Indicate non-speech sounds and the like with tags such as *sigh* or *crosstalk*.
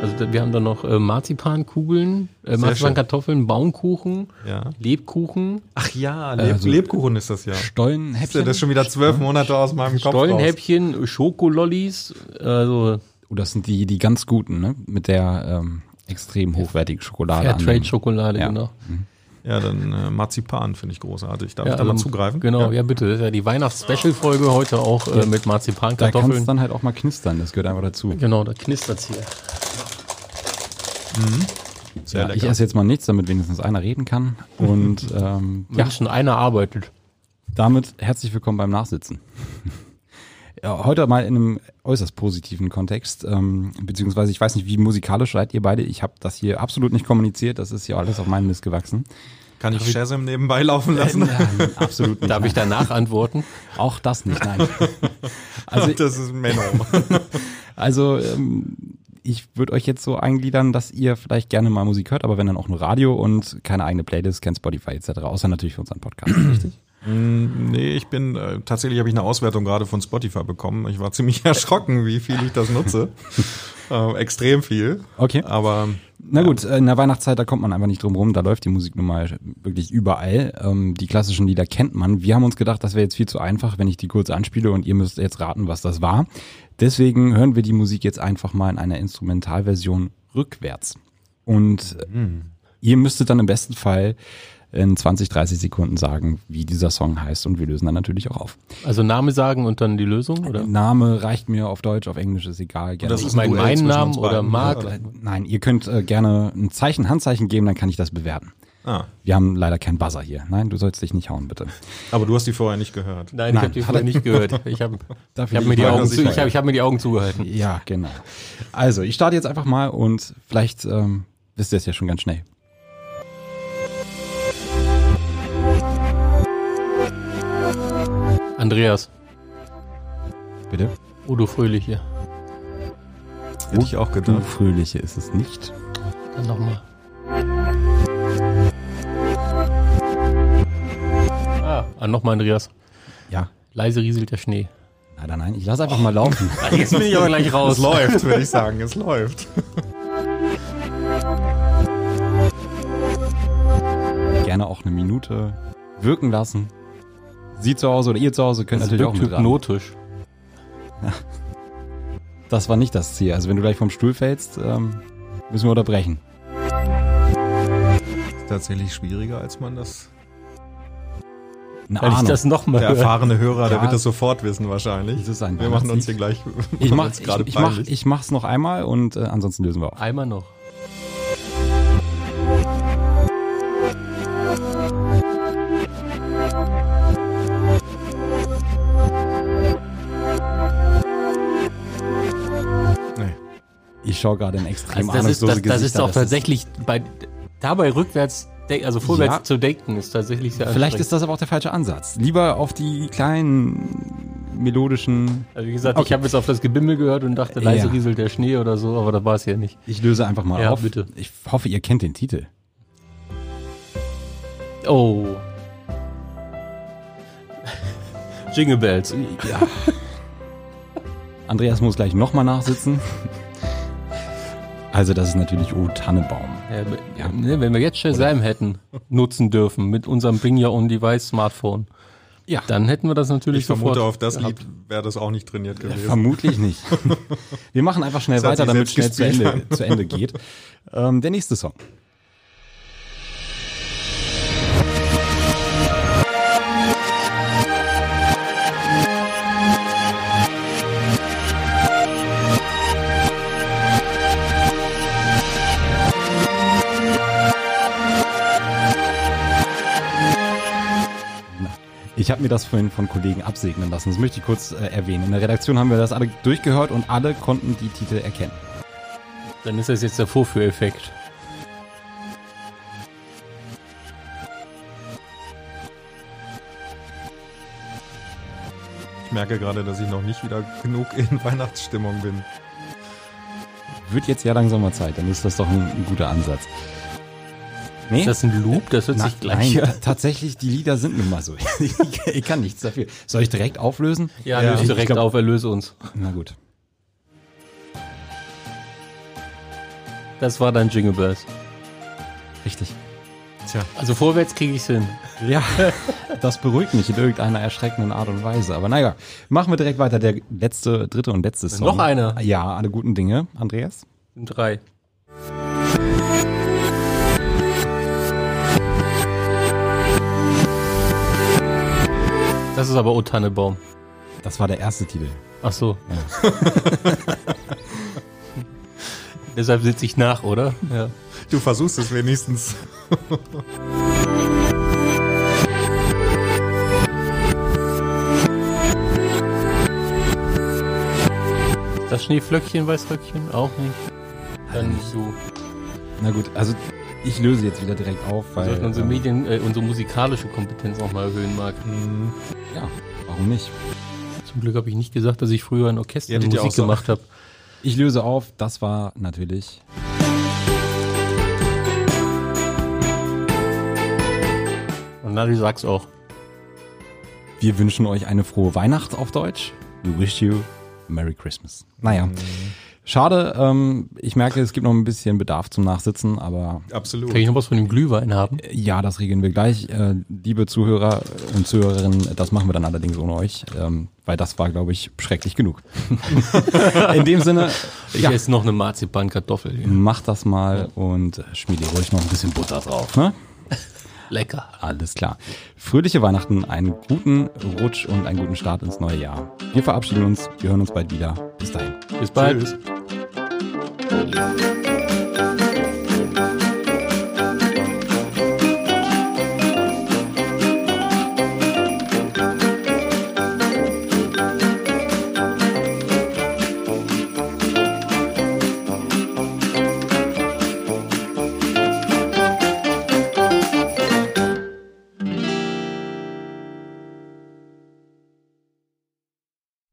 Also wir haben da noch äh, Marzipankugeln, äh, Marzipankartoffeln, Baumkuchen, Ja. Lebkuchen, Ach ja, Leb Also- Lebkuchen ist das ja. Stollenhäppchen. Das ist schon wieder zwölf Monate aus meinem Kopf. Stollenhäppchen, Schokolollis, also Oh, das sind die, die ganz guten, ne? Mit der ähm, extrem hochwertigen Schokolade. Fairtrade-Schokolade, Ja. genau. Ja, dann äh, Marzipan finde ich großartig. Darf Ja, ich da mal ähm, zugreifen? Genau, ja, bitte. Das ist ja die Weihnachts-Special-Folge heute auch äh, mit Da kann es Marzipankartoffeln. dann halt auch mal knistern, das gehört einfach dazu. Genau, da knistert's hier. Sehr Ja, ich lecker. esse jetzt mal nichts, damit wenigstens einer reden kann. Und *laughs* ähm, ja, Wenn schon einer arbeitet. damit herzlich willkommen beim Nachsitzen. Ja, heute mal in einem äußerst positiven Kontext, ähm, beziehungsweise ich weiß nicht, wie musikalisch seid ihr beide. Ich habe das hier absolut nicht kommuniziert, das ist ja alles auf meinen Mist gewachsen. Kann ich Shazam nebenbei laufen lassen? Nein, *laughs* absolut nicht. Darf ich danach antworten? Auch das nicht, nein. *laughs* Also, das ist Menno. *laughs* also ähm, ich würde euch jetzt so eingliedern, dass ihr vielleicht gerne mal Musik hört, aber wenn dann auch nur Radio und keine eigene Playlist, kein Spotify etc., außer natürlich für unseren Podcast, richtig? Nee, ich bin, äh, tatsächlich habe ich eine Auswertung gerade von Spotify bekommen. Ich war ziemlich *laughs* erschrocken, wie viel ich das nutze. *laughs* äh, extrem viel. Okay. Aber Na gut, äh, in der Weihnachtszeit, da kommt man einfach nicht drum rum, da läuft die Musik nun mal wirklich überall. Ähm, die klassischen Lieder kennt man. Wir haben uns gedacht, das wäre jetzt viel zu einfach, wenn ich die kurz anspiele und ihr müsst jetzt raten, was das war. Deswegen hören wir die Musik jetzt einfach mal in einer Instrumentalversion rückwärts. Und äh, ihr müsstet dann im besten Fall in 20, 30 Sekunden sagen, wie dieser Song heißt und wir lösen dann natürlich auch auf. Also Name sagen und dann die Lösung, oder? Name reicht mir auf Deutsch, auf Englisch ist egal. Gerne. das Ich ist ein meine Duell meinen zwischen Namen uns oder Marc. Nein, ihr könnt äh, gerne ein Zeichen, Handzeichen geben, dann kann ich das bewerten. ah, Wir haben leider keinen Buzzer hier. Nein, du sollst dich nicht hauen, bitte. aber du hast die vorher nicht gehört. Nein, ich Nein, habe die vorher nicht gehört. Ich habe *laughs* ich hab mir, die Augen zu, ich hab, ich hab mir die Augen zugehalten. Ja, genau. Also, ich starte jetzt einfach mal und vielleicht ähm, wisst ihr es ja schon ganz schnell. Andreas, Bitte? Udo Fröhliche. Hätte ich auch gedacht. Fröhliche ist es nicht. Dann nochmal. Ah, ah nochmal Andreas. Ja. Leise rieselt der Schnee. Leider nein, ich lasse einfach mal laufen. *laughs* Ah, Jetzt bin ich aber gleich Es raus. läuft, würde ich sagen. Es läuft. Gerne auch eine Minute wirken lassen. Sie zu Hause oder ihr zu Hause könnt Das natürlich auch wirkt mitraten. hypnotisch. Das war nicht das Ziel. Also wenn du gleich vom Stuhl fällst, ähm, müssen wir unterbrechen. Tatsächlich schwieriger, als man das. Eine Weil ich das nochmal Der höre. erfahrene Hörer, der Ja. wird das sofort wissen wahrscheinlich. Das ist ein Wir machen uns hier gleich. ich *laughs* mach, ich, gerade ich, mach, ich mach's noch einmal und äh, ansonsten lösen wir auf. Einmal noch. Ich schaue gerade in extrem Also das, ist, ahnungslose das, das ist auch tatsächlich bei dabei rückwärts, also vorwärts Ja. zu denken, ist tatsächlich sehr Vielleicht ist das aber auch der falsche Ansatz. Lieber auf die kleinen melodischen. Also wie gesagt, ich Okay. habe jetzt auf das Gebimmel gehört und dachte, leise Ja. rieselt der Schnee oder so, aber da war es ja nicht. Ich löse einfach mal Ja, auf. bitte. Ich hoffe, ihr kennt den Titel. Oh. Jingle Bells. Ja. Andreas muss gleich nochmal nachsitzen. *laughs* Also das ist natürlich O Tannebaum. Ja, Ja. Ne, wenn wir jetzt Shazam hätten nutzen dürfen mit unserem Bring Your Own Device Smartphone, Ja. dann hätten wir das natürlich Ich vermute, sofort auf das gehabt. Lied wäre das auch nicht trainiert gewesen. Vermutlich *laughs* nicht. Wir machen einfach schnell Das weiter, damit schnell selbst zu Ende, zu Ende geht. Ähm, der nächste Song. Ich habe mir das vorhin von Kollegen absegnen lassen. Das möchte ich kurz äh, erwähnen. In der Redaktion haben wir das alle durchgehört und alle konnten die Titel erkennen. Dann ist das jetzt der Vorführeffekt. Ich merke gerade, dass ich noch nicht wieder genug in *laughs* Weihnachtsstimmung bin. Wird jetzt ja langsam mal Zeit, dann ist das doch ein, ein guter Ansatz. Nee? Ist das ein Loop? Das hört Na, sich gleich nein, tatsächlich, die Lieder sind nun mal so. *laughs* ich, kann nichts dafür. Soll ich direkt auflösen? Ja, Ja. löse Ich direkt glaub- auf, erlöse uns. Na gut. Das war dann Jingle Bells. Richtig. Tja. Also vorwärts kriege ich hin. Ja, *laughs* das beruhigt mich in irgendeiner erschreckenden Art und Weise. Aber naja, machen wir direkt weiter. Der letzte, dritte und letzte Song. Noch einer. Ja, alle guten Dinge. Andreas? Drei. Das ist aber O Tannebaum. Das war der erste Titel. Ach so. *laughs* Deshalb sitze ich nach, oder? Ja. Du versuchst es wenigstens. Das Schneeflöckchen, Weißröckchen? Auch nicht. Dann nicht du. Na gut, also ich löse jetzt wieder direkt auf, Wir weil. sollten unsere ähm, Medien, äh, unsere musikalische Kompetenz auch mal erhöhen, Marc. Ja, warum nicht? Zum Glück habe ich nicht gesagt, dass ich früher ein Orchester ja Musik so- gemacht habe. Ich löse auf, das war natürlich. Und Nadi sag's auch. Wir wünschen euch eine frohe Weihnacht auf Deutsch. We wish you a Merry Christmas. Naja. Schade, ähm, ich merke, es gibt noch ein bisschen Bedarf zum Nachsitzen, aber Absolut. Kann ich noch was von dem Glühwein haben? ja, das regeln wir gleich. Äh, liebe Zuhörer und Zuhörerinnen, das machen wir dann allerdings ohne euch, ähm, weil das war, glaube ich, schrecklich genug. *laughs* In dem Sinne, Ich ja, esse noch eine Marzipankartoffel. hier. macht das mal und schmiede ruhig noch ein bisschen Butter drauf. Ne? *laughs* Lecker. Alles klar. Fröhliche Weihnachten, einen guten Rutsch und einen guten Start ins neue Jahr. Wir verabschieden uns, wir hören uns bald wieder. Bis dahin. Bis bald. Tschüss. Thank you.